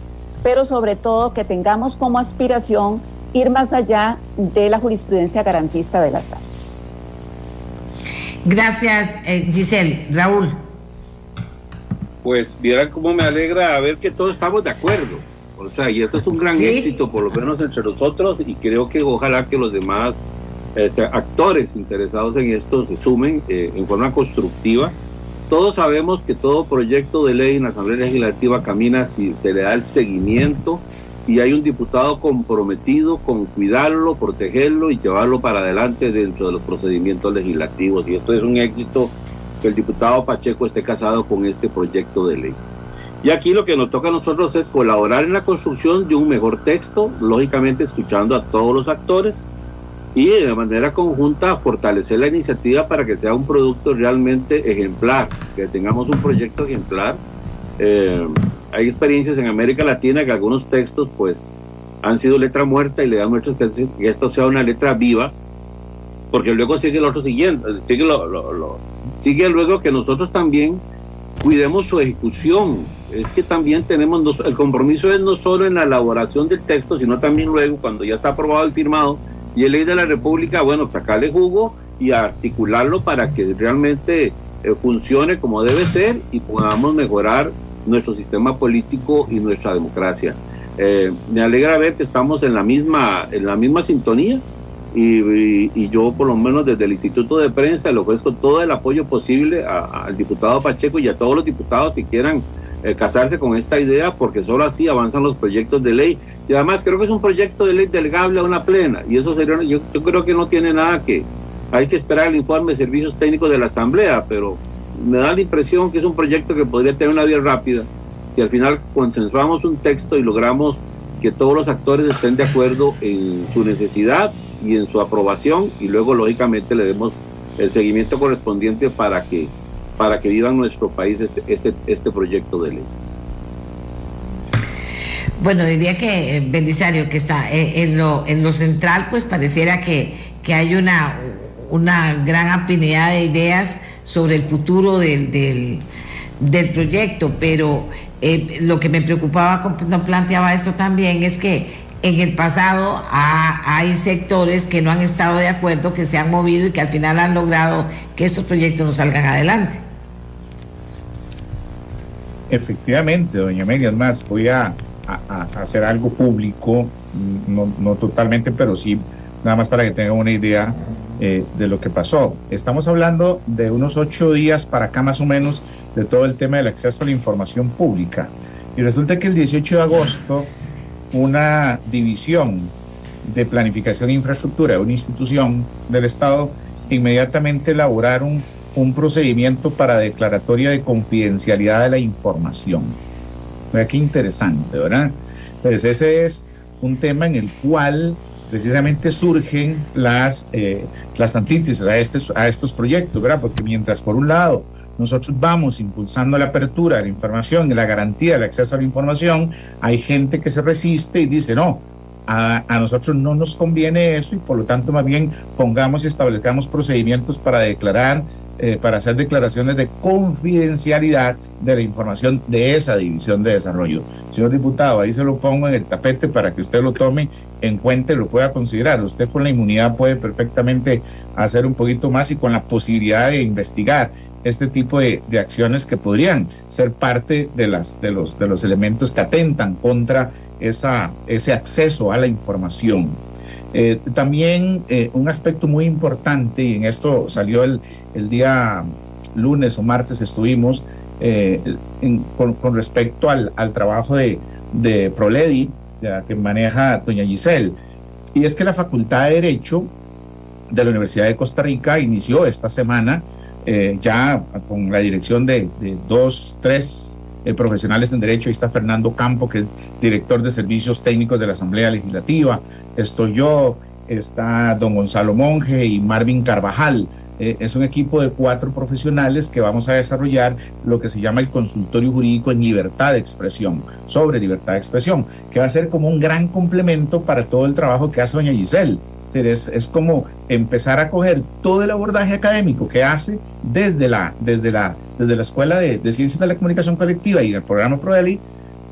pero sobre todo que tengamos como aspiración ir más allá de la jurisprudencia garantista de la SAT.
Gracias, eh, Giselle. Raúl.
Pues vieran cómo me alegra ver que todos estamos de acuerdo. O sea, y esto es un gran éxito, por lo menos entre nosotros, y creo que ojalá que los demás eh, actores interesados en esto se sumen eh, en forma constructiva. Todos sabemos que todo proyecto de ley en la Asamblea Legislativa camina si se le da el seguimiento y hay un diputado comprometido con cuidarlo, protegerlo y llevarlo para adelante dentro de los procedimientos legislativos. Y esto es un éxito que el diputado Pacheco esté casado con este proyecto de ley. Y aquí lo que nos toca a nosotros es colaborar en la construcción de un mejor texto, lógicamente escuchando a todos los actores y de manera conjunta fortalecer la iniciativa para que sea un producto realmente ejemplar, que tengamos un proyecto ejemplar. Eh, hay experiencias en América Latina que algunos textos pues han sido letra muerta y le dan muchos que esto sea una letra viva, porque luego sigue el otro siguiente, sigue, lo, sigue luego que nosotros también cuidemos su ejecución. Es que también tenemos, el compromiso es no solo en la elaboración del texto, sino también luego cuando ya está aprobado y firmado y el ley de la República, bueno, sacarle jugo y articularlo para que realmente eh, funcione como debe ser y podamos mejorar nuestro sistema político y nuestra democracia. Eh, me alegra ver que estamos en la misma, en la misma sintonía y, yo por lo menos desde el Instituto de Prensa le ofrezco todo el apoyo posible al diputado Pacheco y a todos los diputados que quieran eh, casarse con esta idea porque solo así avanzan los proyectos de ley. Y además creo que es un proyecto de ley delegable a una plena y eso sería, yo, yo creo que no tiene nada que, hay que esperar el informe de servicios técnicos de la Asamblea, pero me da la impresión que es un proyecto que podría tener una vía rápida si al final consensuamos un texto y logramos que todos los actores estén de acuerdo en su necesidad y en su aprobación y luego lógicamente le demos el seguimiento correspondiente para que para que viva nuestro país este, este, este proyecto de ley.
Bueno, diría que eh, Belisario, que está eh, en, lo, en lo central, pues pareciera que, que hay una, una gran afinidad de ideas sobre el futuro del, del, proyecto, pero eh, lo que me preocupaba cuando planteaba esto también es que en el pasado hay sectores que no han estado de acuerdo, que se han movido y que al final han logrado que estos proyectos no salgan adelante.
Efectivamente, doña Amelia, es más, voy a, hacer algo público, no, no totalmente, pero sí, nada más para que tengan una idea eh, de lo que pasó. Estamos hablando de unos ocho días para acá más o menos de todo el tema del acceso a la información pública. Y resulta que el 18 de agosto una división de planificación e infraestructura una institución del Estado inmediatamente elaboraron un procedimiento para declaratoria de confidencialidad de la información. Vea qué interesante, ¿verdad? Entonces ese es un tema en el cual precisamente surgen las, eh, las antítesis a, este, a estos proyectos, ¿verdad? Porque mientras por un lado nosotros vamos impulsando la apertura de la información y la garantía del acceso a la información, hay gente que se resiste y dice, no, a, a, nosotros no nos conviene eso y por lo tanto más bien pongamos y establezcamos procedimientos para declarar eh, para hacer declaraciones de confidencialidad de la información de esa división de desarrollo. Señor diputado, ahí se lo pongo en el tapete para que usted lo tome en cuenta y lo pueda considerar. Usted con la inmunidad puede perfectamente hacer un poquito más y con la posibilidad de investigar este tipo de, acciones que podrían ser parte de, las, de, los, de los elementos que atentan contra esa, ese acceso a la información. Eh, también eh, un aspecto muy importante, y en esto salió el, el día lunes o martes estuvimos, eh, con, respecto al, al trabajo de, de Proledi, que maneja doña Giselle. Y es que la Facultad de Derecho de la Universidad de Costa Rica inició esta semana ya con la dirección de dos, tres profesionales en Derecho. Ahí está Fernando Campo, que es director de Servicios Técnicos de la Asamblea Legislativa estoy yo, está don Gonzalo Monge y Marvin Carvajal. Eh, es un equipo de cuatro profesionales que vamos a desarrollar lo que se llama el consultorio jurídico en libertad de expresión, sobre libertad de expresión, que va a ser como un gran complemento para todo el trabajo que hace doña Giselle. Es, es, como empezar a coger todo el abordaje académico que hace desde la, desde la, desde la Escuela de, Ciencias de la Comunicación Colectiva y el programa ProELI,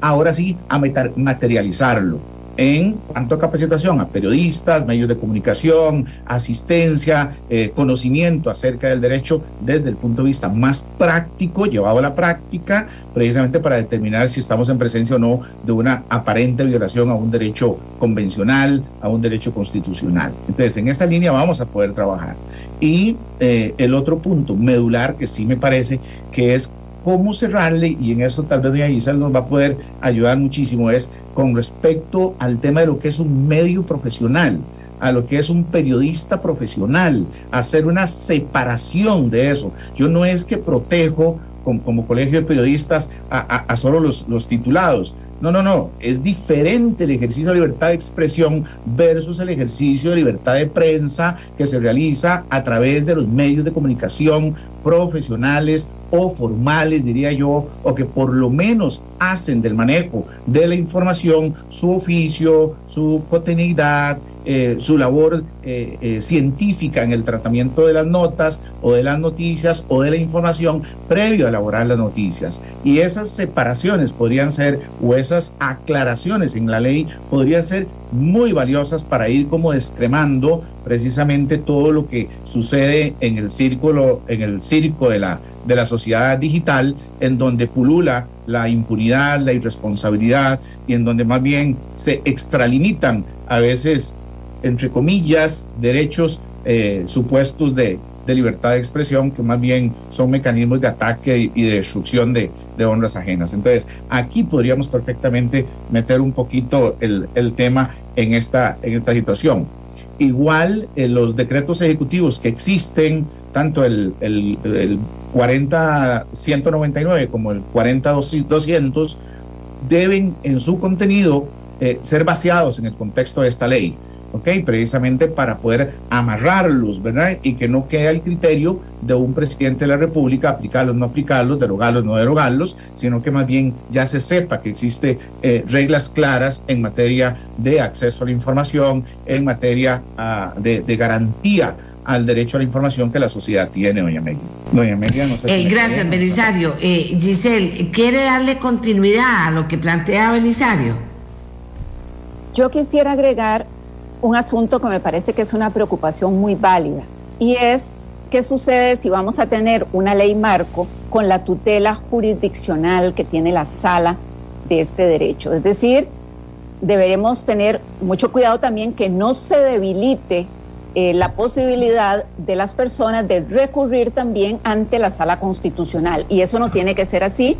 ahora sí a materializarlo en cuanto a capacitación a periodistas, medios de comunicación, asistencia, eh, conocimiento acerca del derecho desde el punto de vista más práctico, llevado a la práctica, precisamente para determinar si estamos en presencia o no de una aparente violación a un derecho convencional, a un derecho constitucional. Entonces, en esta línea vamos a poder trabajar. Y eh, el otro punto medular que sí me parece que es cómo cerrarle, y en eso tal vez doña Giselle nos va a poder ayudar muchísimo, es con respecto al tema de lo que es un medio profesional, a lo que es un periodista profesional, hacer una separación de eso. Yo no es que protejo como, colegio de periodistas a, solo los, los titulados. No, no, no. Es diferente el ejercicio de libertad de expresión versus el ejercicio de libertad de prensa que se realiza a través de los medios de comunicación profesionales o formales, diría yo, o que por lo menos hacen del manejo de la información su oficio, su cotidianidad, eh, su labor eh, eh, científica en el tratamiento de las notas o de las noticias o de la información previo a elaborar las noticias. Y esas separaciones podrían ser, o esas aclaraciones en la ley podrían ser muy valiosas para ir como extremando precisamente todo lo que sucede en el círculo, en el circo de la, de la sociedad digital, en donde pulula la impunidad, la irresponsabilidad y en donde más bien se extralimitan a veces entre comillas, derechos eh, supuestos de, libertad de expresión, que más bien son mecanismos de ataque y, de destrucción de, honras ajenas. Entonces, aquí podríamos perfectamente meter un poquito el, tema en esta, en esta situación. Igual eh, los decretos ejecutivos que existen, tanto el, el, el 40-199 como el 40-200, deben en su contenido eh, ser vaciados en el contexto de esta ley. ¿Ok? Precisamente para poder amarrarlos, ¿verdad? Y que no quede el criterio de un presidente de la República aplicarlos, no aplicarlos, derogarlos, no derogarlos, sino que más bien ya se sepa que existe eh, reglas claras en materia de acceso a la información, en materia ah, de, garantía al derecho a la información que la sociedad tiene, doña Amelia. Doña Amelia, no sé.
Eh, gracias, Belisario. Eh, Giselle, ¿quiere darle continuidad a lo que plantea Belisario?
Yo quisiera agregar un asunto que me parece que es una preocupación muy válida y es qué sucede si vamos a tener una ley marco con la tutela jurisdiccional que tiene la sala de este derecho. Es decir, deberemos tener mucho cuidado también que no se debilite eh, la posibilidad de las personas de recurrir también ante la sala constitucional. Y eso no tiene que ser así.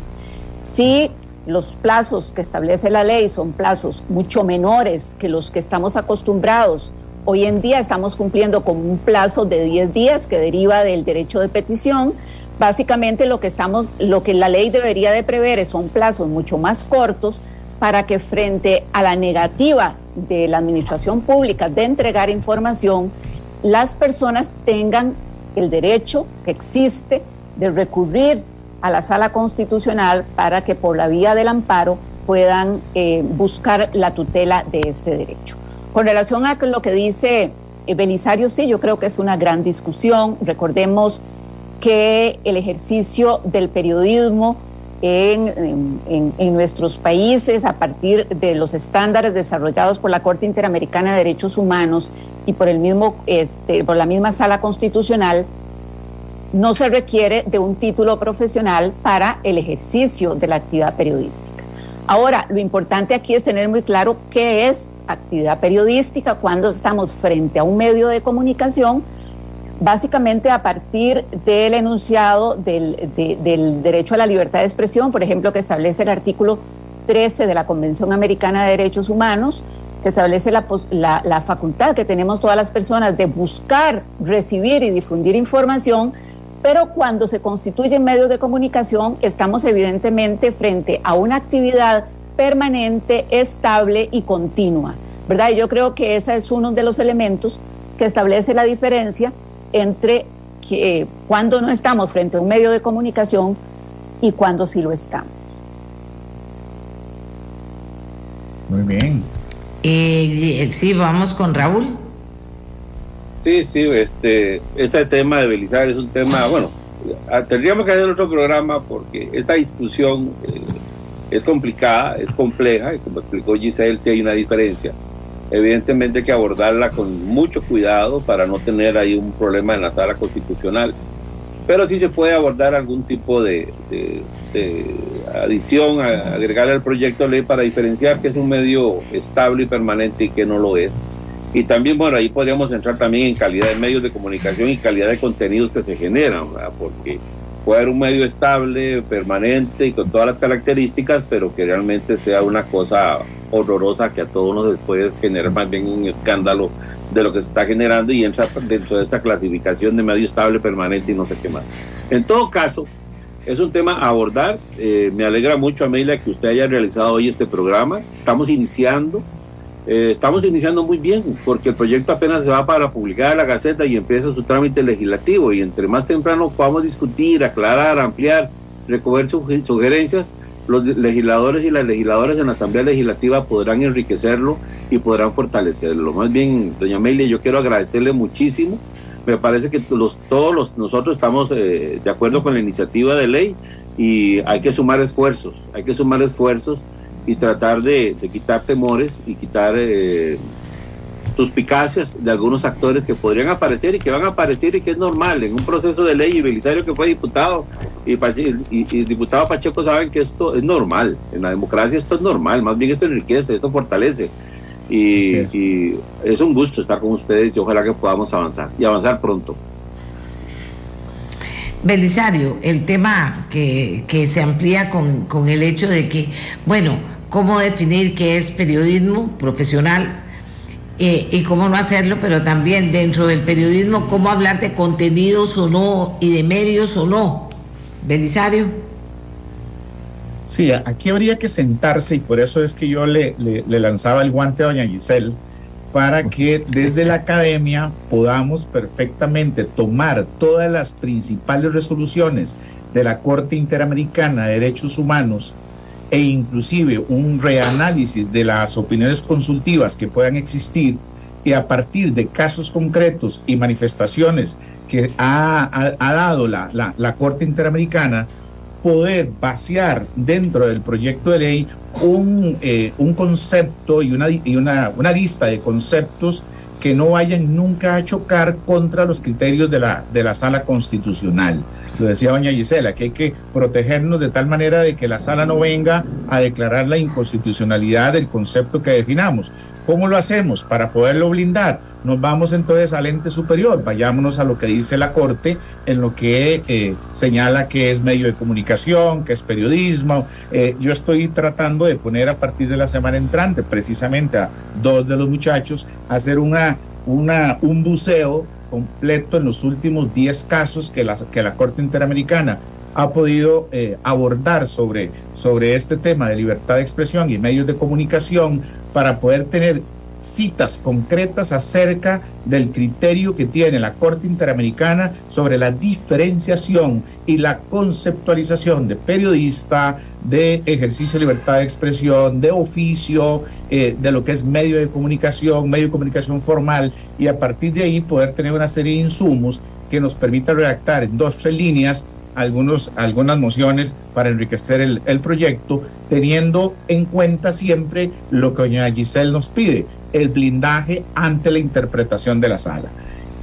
Si los plazos que establece la ley son plazos mucho menores que los que estamos acostumbrados. Hoy en día estamos cumpliendo con un plazo de 10 días que deriva del derecho de petición. Básicamente lo que estamos lo que la ley debería de prever son plazos mucho más cortos para que frente a la negativa de la administración pública de entregar información, las personas tengan el derecho que existe de recurrir a la sala constitucional para que por la vía del amparo puedan eh, buscar la tutela de este derecho. Con relación a lo que dice eh, Belisario, sí, yo creo que es una gran discusión. Recordemos que el ejercicio del periodismo en, nuestros países a partir de los estándares desarrollados por la Corte Interamericana de Derechos Humanos y por, el mismo, este, por la misma sala constitucional no se requiere de un título profesional para el ejercicio de la actividad periodística. Ahora, lo importante aquí es tener muy claro qué es actividad periodística cuando estamos frente a un medio de comunicación, básicamente a partir del enunciado del, derecho a la libertad de expresión, por ejemplo, que establece el artículo 13 de la Convención Americana de Derechos Humanos, que establece la, la facultad que tenemos todas las personas de buscar, recibir y difundir información pero cuando se constituyen medios de comunicación, estamos evidentemente frente a una actividad permanente, estable y continua, ¿verdad? Y yo creo que ese es uno de los elementos que establece la diferencia entre que, cuando no estamos frente a un medio de comunicación y cuando sí lo estamos.
Muy bien.
Eh, sí, vamos con Raúl.
Sí, sí, este, este tema de Belisario es un tema, bueno, ah, tendríamos que hacer otro programa porque esta discusión eh, es complicada, es compleja, y como explicó Giselle, sí hay una diferencia. Evidentemente hay que abordarla con mucho cuidado para no tener ahí un problema en la sala constitucional, pero sí se puede abordar algún tipo de, adición, agregar al proyecto de ley para diferenciar que es un medio estable y permanente y que no lo es. Y también, bueno, ahí podríamos entrar también en calidad de medios de comunicación y calidad de contenidos que se generan, porque puede haber un medio estable, permanente y con todas las características, pero que realmente sea una cosa horrorosa que a todos nos puede generar más bien un escándalo de lo que se está generando y entra dentro de esa clasificación de medio estable, permanente y no sé qué más. En todo caso, es un tema a abordar. Eh, me alegra mucho, Amelia, que usted haya realizado hoy este programa. Estamos iniciando eh, estamos iniciando muy bien porque el proyecto apenas se va para publicar la Gaceta y empieza su trámite legislativo y entre más temprano podamos discutir, aclarar, ampliar, recoger sugerencias, los legisladores y las legisladoras en la Asamblea Legislativa podrán enriquecerlo y podrán fortalecerlo. Más bien, doña Amelia, yo quiero agradecerle muchísimo. Me parece que los, todos los, nosotros estamos eh, de acuerdo con la iniciativa de ley y hay que sumar esfuerzos, hay que sumar esfuerzos y tratar de, quitar temores y quitar eh, suspicacias de algunos actores que podrían aparecer y que van a aparecer y que es normal en un proceso de ley y Belisario que fue diputado y, y, diputado Pacheco saben que esto es normal, en la democracia esto es normal, más bien esto enriquece, esto fortalece y es. y es un gusto estar con ustedes y ojalá que podamos avanzar y avanzar pronto.
Belisario, el tema que, que se amplía con, con el hecho de que, bueno, cómo definir qué es periodismo profesional eh, y cómo no hacerlo, pero también dentro del periodismo, cómo hablar de contenidos o no y de medios o no. Belisario.
Sí, aquí habría que sentarse y por eso es que yo le, le lanzaba el guante a doña Giselle para que desde la academia podamos perfectamente tomar todas las principales resoluciones de la Corte Interamericana de Derechos Humanos e inclusive un reanálisis de las opiniones consultivas que puedan existir y a partir de casos concretos y manifestaciones que ha, dado la, la, Corte Interamericana, poder vaciar dentro del proyecto de ley un, eh, un concepto y, una, y una, una lista de conceptos que no vayan nunca a chocar contra los criterios de la, de la sala constitucional. Lo decía doña Gisela, que hay que protegernos de tal manera de que la sala no venga a declarar la inconstitucionalidad del concepto que definamos. ¿Cómo lo hacemos? Para poderlo blindar, nos vamos entonces al ente superior, vayámonos a lo que dice la Corte, en lo que eh, señala que es medio de comunicación, que es periodismo. Eh, yo estoy tratando de poner a partir de la semana entrante, precisamente a dos de los muchachos, hacer una, un buceo completo en los últimos 10 casos que la, que la Corte Interamericana ha podido eh, abordar sobre, sobre este tema de libertad de expresión y medios de comunicación para poder tener citas concretas acerca del criterio que tiene la Corte Interamericana sobre la diferenciación y la conceptualización de periodista, de ejercicio de libertad de expresión, de oficio, eh, de lo que es medio de comunicación, medio de comunicación formal, y a partir de ahí poder tener una serie de insumos que nos permita redactar en dos, tres líneas algunos, algunas mociones para enriquecer el, proyecto, teniendo en cuenta siempre lo que doña Giselle nos pide, el blindaje ante la interpretación de la sala.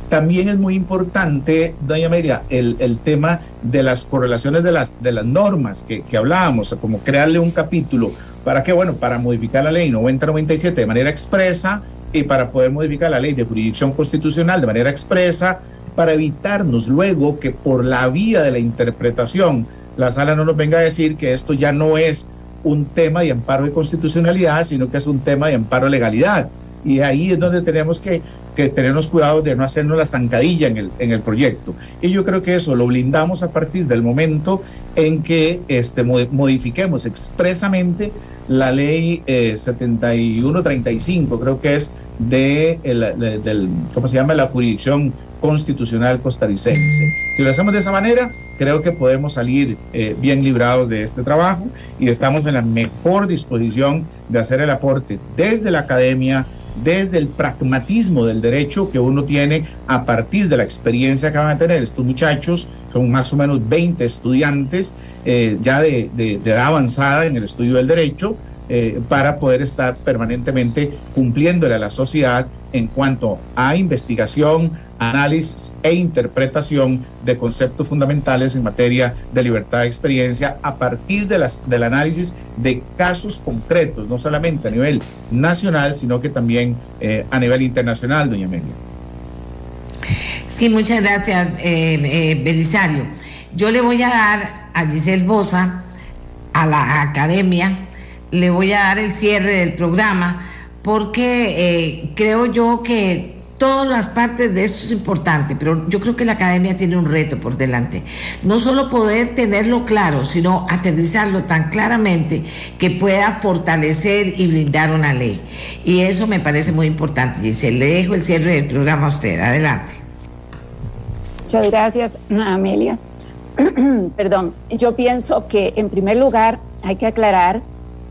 También es muy importante, doña María, el, el tema de las correlaciones de las, de las normas que, que hablábamos, como crearle un capítulo. ¿Para qué? Bueno, para modificar la ley 9097 de manera expresa y para poder modificar la ley de jurisdicción constitucional de manera expresa, para evitarnos luego que por la vía de la interpretación la sala no nos venga a decir que esto ya no es un tema de amparo de constitucionalidad, sino que es un tema de amparo de legalidad. Y ahí es donde tenemos que, que tenernos cuidado de no hacernos la zancadilla en el, en el proyecto. Y yo creo que eso lo blindamos a partir del momento en que este, modifiquemos expresamente la ley eh, 7135, creo que es de, el, del, ¿cómo se llama? La jurisdicción constitucional costarricense. Si lo hacemos de esa manera, creo que podemos salir eh, bien librados de este trabajo y estamos en la mejor disposición de hacer el aporte desde la academia desde el pragmatismo del derecho que uno tiene a partir de la experiencia que van a tener estos muchachos, son más o menos 20 estudiantes eh, ya de, edad avanzada en el estudio del derecho, eh, para poder estar permanentemente cumpliéndole a la sociedad en cuanto a investigación, análisis e interpretación de conceptos fundamentales en materia de libertad de experiencia a partir de las, del análisis de casos concretos, no solamente a nivel nacional, sino que también eh, a nivel internacional, doña Amelia.
Sí, muchas gracias, eh, Belisario. Yo le voy a dar a Giselle Bosa, a la academia, le voy a dar el cierre del programa porque eh, creo yo que todas las partes de eso es importante, pero yo creo que la academia tiene un reto por delante. No solo poder tenerlo claro, sino aterrizarlo tan claramente que pueda fortalecer y blindar una ley. Y eso me parece muy importante, Giselle. Le dejo el cierre del programa a usted. Adelante.
Muchas gracias, Amelia. <clears throat> Perdón, yo pienso que en primer lugar hay que aclarar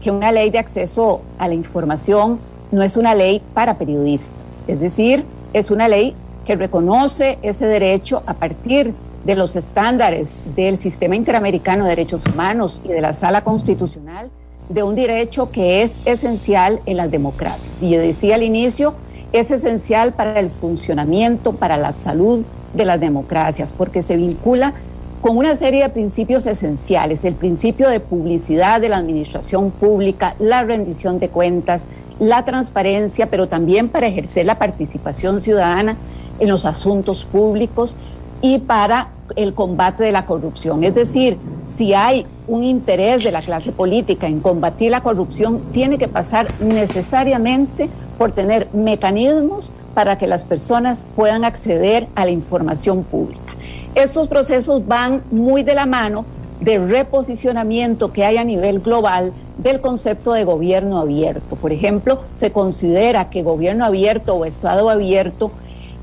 que una ley de acceso a la información no es una ley para periodistas, es decir, es una ley que reconoce ese derecho a partir de los estándares del Sistema Interamericano de Derechos Humanos y de la Sala Constitucional de un derecho que es esencial en las democracias. Y yo decía al inicio, es esencial para el funcionamiento, para la salud de las democracias, porque se vincula con una serie de principios esenciales, el principio de publicidad de la administración pública, la rendición de cuentas, la transparencia, pero también para ejercer la participación ciudadana en los asuntos públicos y para el combate de la corrupción. Es decir, si hay un interés de la clase política en combatir la corrupción, tiene que pasar necesariamente por tener mecanismos para que las personas puedan acceder a la información pública. Estos procesos van muy de la mano de reposicionamiento que hay a nivel global del concepto de gobierno abierto. Por ejemplo, se considera que gobierno abierto o Estado abierto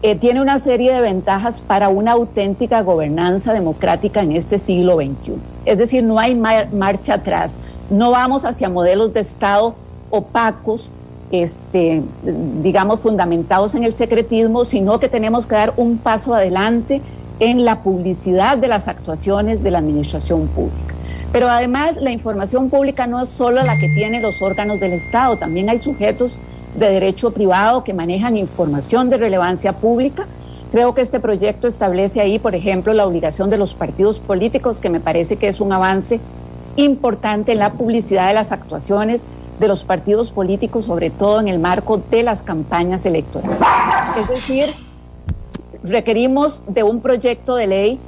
eh, tiene una serie de ventajas para una auténtica gobernanza democrática en este siglo XXI. Es decir, no hay marcha atrás, no vamos hacia modelos de Estado opacos, este, digamos, fundamentados en el secretismo, sino que tenemos que dar un paso adelante en la publicidad de las actuaciones de la administración pública. Pero además la información pública no es solo la que tienen los órganos del Estado, también hay sujetos de derecho privado que manejan información de relevancia pública. Creo que este proyecto establece ahí, por ejemplo, la obligación de los partidos políticos, que me parece que es un avance importante en la publicidad de las actuaciones de los partidos políticos, sobre todo en el marco de las campañas electorales. Es decir, requerimos de un proyecto de ley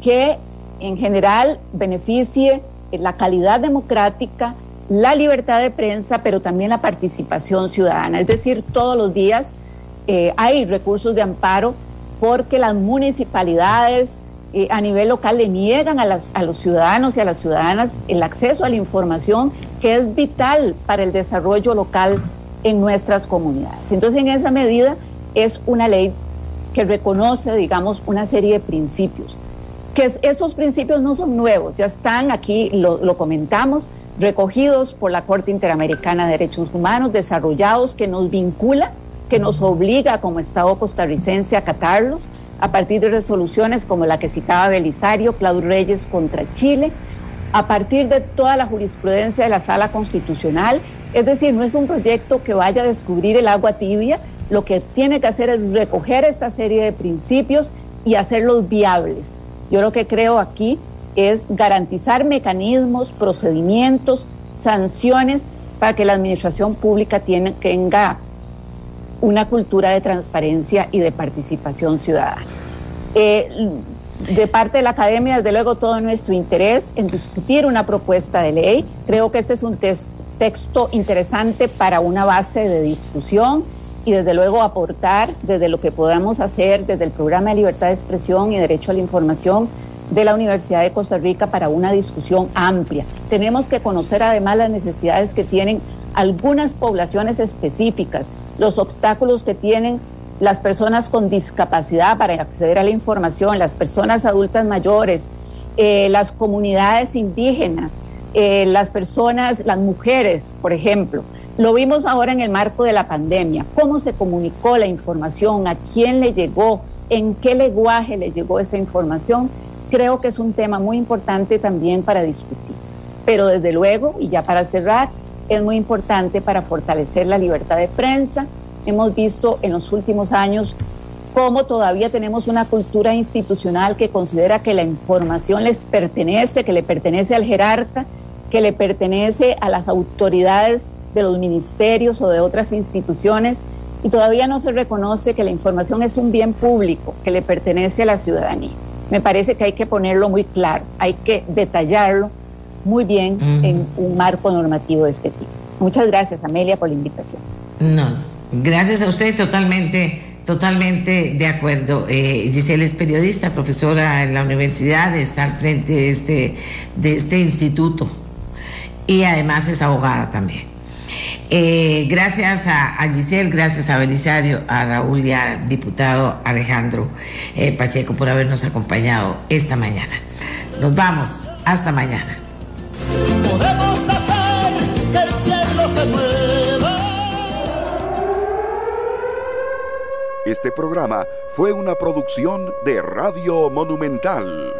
que en general beneficie la calidad democrática, la libertad de prensa, pero también la participación ciudadana. Es decir, todos los días eh, hay recursos de amparo porque las municipalidades eh, a nivel local le niegan a, a los ciudadanos y a las ciudadanas el acceso a la información que es vital para el desarrollo local en nuestras comunidades. Entonces, en esa medida es una ley que reconoce, digamos, una serie de principios. Que estos principios no son nuevos, ya están aquí, lo, lo comentamos, recogidos por la Corte Interamericana de Derechos Humanos, desarrollados, que nos vincula, que nos obliga como Estado costarricense a acatarlos a partir de resoluciones como la que citaba Belisario, Claudio Reyes contra Chile, a partir de toda la jurisprudencia de la Sala Constitucional. Es decir, no es un proyecto que vaya a descubrir el agua tibia, lo que tiene que hacer es recoger esta serie de principios y hacerlos viables. Yo lo que creo aquí es garantizar mecanismos, procedimientos, sanciones para que la administración pública tenga una cultura de transparencia y de participación ciudadana. Eh, de parte de la academia, desde luego, todo nuestro interés en discutir una propuesta de ley. Creo que este es un texto interesante para una base de discusión y desde luego aportar desde lo que podamos hacer desde el programa de libertad de expresión y derecho a la información de la Universidad de Costa Rica para una discusión amplia. Tenemos que conocer además las necesidades que tienen algunas poblaciones específicas, los obstáculos que tienen las personas con discapacidad para acceder a la información, las personas adultas mayores, eh, las comunidades indígenas, eh, las personas, las mujeres, por ejemplo Lo vimos ahora en el marco de la pandemia, cómo se comunicó la información, a quién le llegó, en qué lenguaje le llegó esa información, creo que es un tema muy importante también para discutir. Pero desde luego, y ya para cerrar, es muy importante para fortalecer la libertad de prensa. Hemos visto en los últimos años cómo todavía tenemos una cultura institucional que considera que la información les pertenece, que le pertenece al jerarca, que le pertenece a las autoridades de los ministerios o de otras instituciones y todavía no se reconoce que la información es un bien público que le pertenece a la ciudadanía. Me parece que hay que ponerlo muy claro, hay que detallarlo muy bien en un marco normativo de este tipo. Muchas gracias, Amelia, por la invitación.
No, gracias a usted totalmente. Totalmente de acuerdo. Eh, Giselle es periodista, profesora en la universidad, está al frente de este, de este instituto y además es abogada también. Eh, gracias a, Giselle, gracias a Belisario, a Raúl y al diputado Alejandro eh, Pacheco por habernos acompañado esta mañana. Nos vamos, hasta mañana. Podemos hacer que el cielo se mueva.
Este programa fue una producción de Radio Monumental.